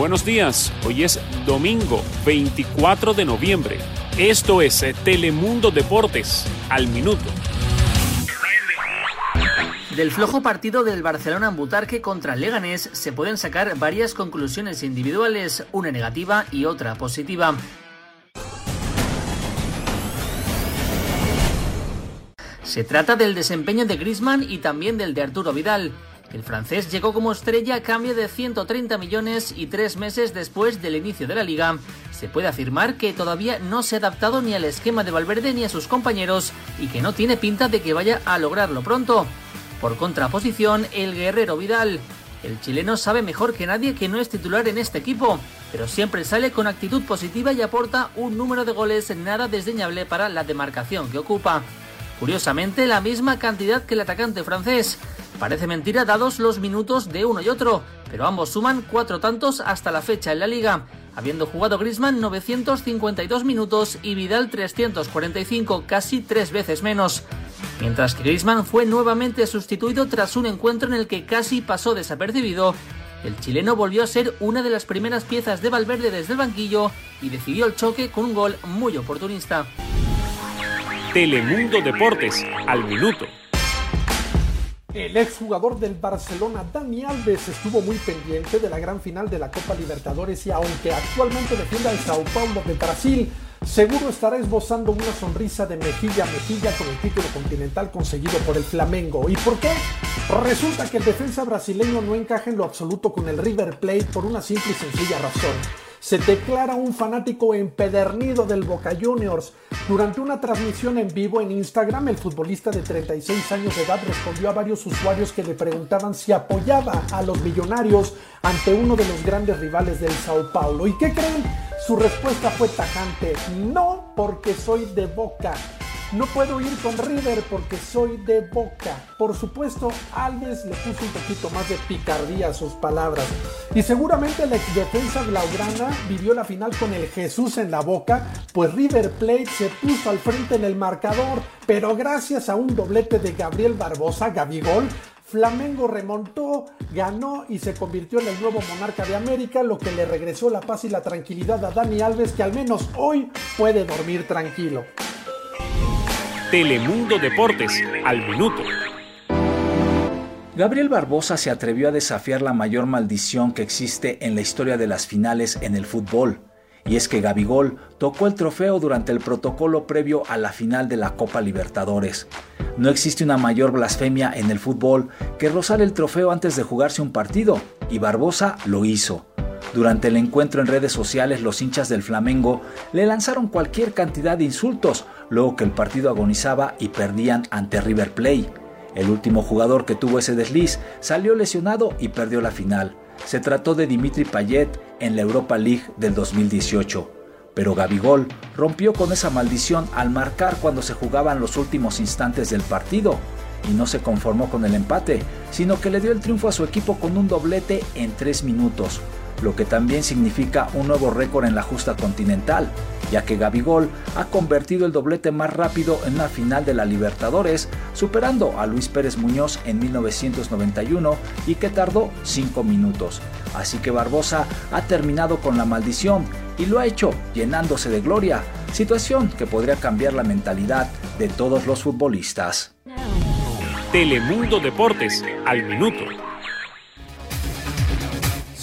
Buenos días, hoy es domingo 24 de noviembre. Esto es eh, Telemundo Deportes, al minuto. Del flojo partido del Barcelona en Butarque contra Leganés se pueden sacar varias conclusiones individuales, una negativa y otra positiva. Se trata del desempeño de Griezmann y también del de Arturo Vidal. El francés llegó como estrella a cambio de 130 millones y tres meses después del inicio de la liga. Se puede afirmar que todavía no se ha adaptado ni al esquema de Valverde ni a sus compañeros y que no tiene pinta de que vaya a lograrlo pronto. Por contraposición, el guerrero Vidal. El chileno sabe mejor que nadie que no es titular en este equipo, pero siempre sale con actitud positiva y aporta un número de goles nada desdeñable para la demarcación que ocupa. Curiosamente, la misma cantidad que el atacante francés. Parece mentira dados los minutos de uno y otro, pero ambos suman cuatro tantos hasta la fecha en la liga, habiendo jugado Griezmann 952 minutos y Vidal 345, casi tres veces menos. Mientras que Griezmann fue nuevamente sustituido tras un encuentro en el que casi pasó desapercibido, el chileno volvió a ser una de las primeras piezas de Valverde desde el banquillo y decidió el choque con un gol muy oportunista. Telemundo Deportes, al minuto. El exjugador del Barcelona, Dani Alves, estuvo muy pendiente de la gran final de la Copa Libertadores y aunque actualmente defiende al Sao Paulo de Brasil, seguro estará esbozando una sonrisa de mejilla a mejilla con el título continental conseguido por el Flamengo. ¿Y por qué? Resulta que el defensa brasileño no encaja en lo absoluto con el River Plate por una simple y sencilla razón se declara un fanático empedernido del Boca Juniors. Durante una transmisión en vivo en Instagram, el futbolista de 36 años de edad respondió a varios usuarios que le preguntaban si apoyaba a los millonarios ante uno de los grandes rivales del Sao Paulo. ¿Y qué creen? Su respuesta fue tajante, no porque soy de Boca. No puedo ir con River porque soy de boca. Por supuesto, Alves le puso un poquito más de picardía a sus palabras. Y seguramente la ex defensa blaugrana vivió la final con el Jesús en la boca, pues River Plate se puso al frente en el marcador, pero gracias a un doblete de Gabriel Barbosa, Gabigol, Flamengo remontó, ganó y se convirtió en el nuevo monarca de América, lo que le regresó la paz y la tranquilidad a Dani Alves, que al menos hoy puede dormir tranquilo. Telemundo Deportes, al minuto. Gabriel Barbosa se atrevió a desafiar la mayor maldición que existe en la historia de las finales en el fútbol, y es que Gabigol tocó el trofeo durante el protocolo previo a la final de la Copa Libertadores. No existe una mayor blasfemia en el fútbol que rozar el trofeo antes de jugarse un partido, y Barbosa lo hizo. Durante el encuentro en redes sociales, los hinchas del Flamengo le lanzaron cualquier cantidad de insultos, luego que el partido agonizaba y perdían ante River Plate. El último jugador que tuvo ese desliz salió lesionado y perdió la final. Se trató de Dimitri Payet en la Europa League del 2018. Pero Gabigol rompió con esa maldición al marcar cuando se jugaban los últimos instantes del partido y no se conformó con el empate, sino que le dio el triunfo a su equipo con un doblete en tres minutos, lo que también significa un nuevo récord en la justa continental, ya que Gabigol ha convertido el doblete más rápido en una final de la Libertadores, superando a Luis Pérez Muñoz en 1991 y que tardó 5 minutos. Así que Barbosa ha terminado con la maldición y lo ha hecho llenándose de gloria, situación que podría cambiar la mentalidad de todos los futbolistas. Telemundo Deportes, al minuto.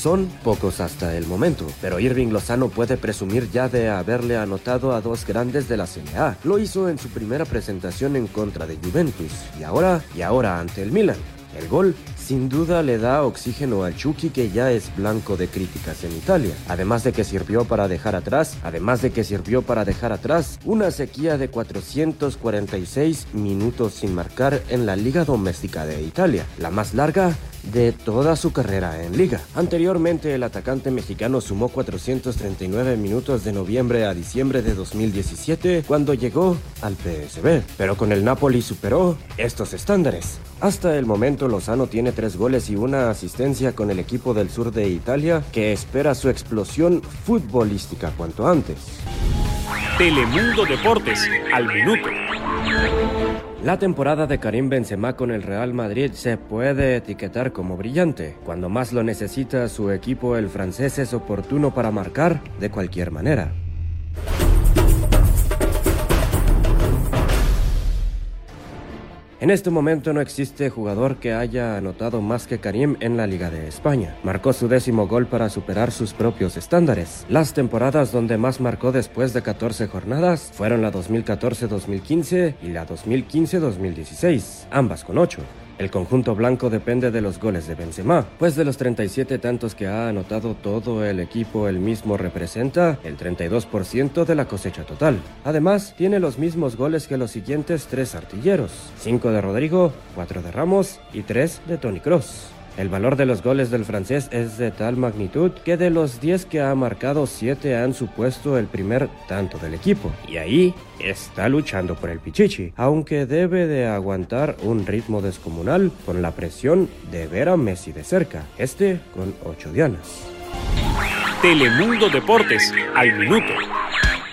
Son pocos hasta el momento, pero Irving Lozano puede presumir ya de haberle anotado a dos grandes de la CNA. Lo hizo en su primera presentación en contra de Juventus y ahora, y ahora ante el Milan. El gol sin duda le da oxígeno al Chucky que ya es blanco de críticas en Italia. Además de que sirvió para dejar atrás, además de que sirvió para dejar atrás una sequía de 446 minutos sin marcar en la Liga Doméstica de Italia, la más larga de toda su carrera en liga. Anteriormente, el atacante mexicano sumó 439 minutos de noviembre a diciembre de 2017 cuando llegó al PSB, pero con el Napoli superó estos estándares. Hasta el momento, Lozano tiene tres goles y una asistencia con el equipo del sur de Italia que espera su explosión futbolística cuanto antes. Telemundo Deportes, al minuto. La temporada de Karim Benzema con el Real Madrid se puede etiquetar como brillante. Cuando más lo necesita su equipo, el francés es oportuno para marcar de cualquier manera. En este momento no existe jugador que haya anotado más que Karim en la Liga de España. Marcó su décimo gol para superar sus propios estándares. Las temporadas donde más marcó después de 14 jornadas fueron la 2014-2015 y la 2015-2016, ambas con 8. El conjunto blanco depende de los goles de Benzema, pues de los 37 tantos que ha anotado todo el equipo, el mismo representa el 32% de la cosecha total. Además, tiene los mismos goles que los siguientes tres artilleros, 5 de Rodrigo, 4 de Ramos y 3 de Tony Cross. El valor de los goles del francés es de tal magnitud que de los 10 que ha marcado, 7 han supuesto el primer tanto del equipo. Y ahí está luchando por el Pichichi, aunque debe de aguantar un ritmo descomunal con la presión de ver a Messi de cerca, este con 8 dianas. Telemundo Deportes, al minuto.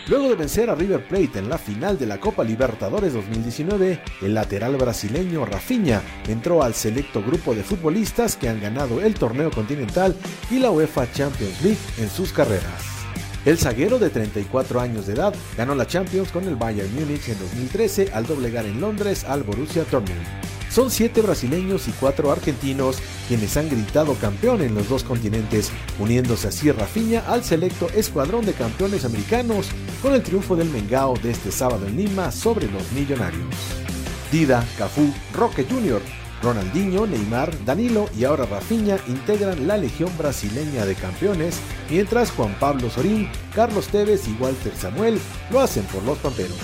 Luego de vencer a River Plate en la final de la Copa Libertadores 2019, el lateral brasileño Rafinha entró al selecto grupo de futbolistas que han ganado el torneo continental y la UEFA Champions League en sus carreras. El zaguero de 34 años de edad ganó la Champions con el Bayern Múnich en 2013 al doblegar en Londres al Borussia Dortmund. Son siete brasileños y cuatro argentinos quienes han gritado campeón en los dos continentes, uniéndose así Rafinha al selecto escuadrón de campeones americanos con el triunfo del Mengao de este sábado en Lima sobre los millonarios. Dida, Cafú, Roque Jr., Ronaldinho, Neymar, Danilo y ahora Rafinha integran la legión brasileña de campeones, mientras Juan Pablo Sorín, Carlos Tevez y Walter Samuel lo hacen por los Pamperos.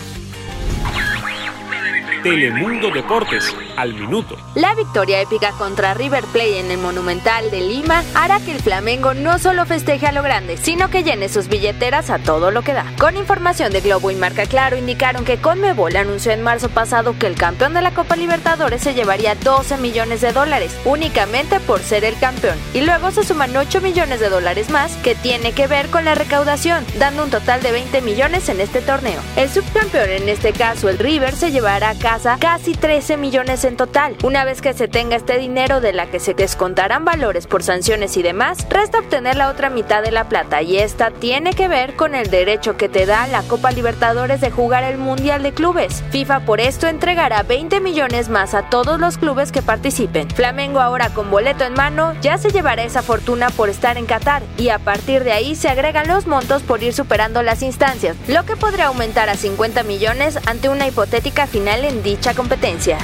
Telemundo Deportes, al minuto. La victoria épica contra River Plate en el Monumental de Lima hará que el Flamengo no solo festeje a lo grande, sino que llene sus billeteras a todo lo que da. Con información de Globo y Marca Claro indicaron que Conmebol anunció en marzo pasado que el campeón de la Copa Libertadores se llevaría 12 millones de dólares únicamente por ser el campeón. Y luego se suman 8 millones de dólares más que tiene que ver con la recaudación, dando un total de 20 millones en este torneo. El subcampeón, en este caso el River, se llevará a casa casi 13 millones total. Una vez que se tenga este dinero de la que se descontarán valores por sanciones y demás, resta obtener la otra mitad de la plata y esta tiene que ver con el derecho que te da la Copa Libertadores de jugar el Mundial de Clubes. FIFA por esto entregará 20 millones más a todos los clubes que participen. Flamengo ahora con boleto en mano ya se llevará esa fortuna por estar en Qatar y a partir de ahí se agregan los montos por ir superando las instancias, lo que podría aumentar a 50 millones ante una hipotética final en dicha competencia.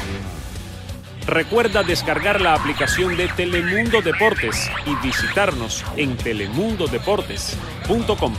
Recuerda descargar la aplicación de Telemundo Deportes y visitarnos en telemundodeportes.com.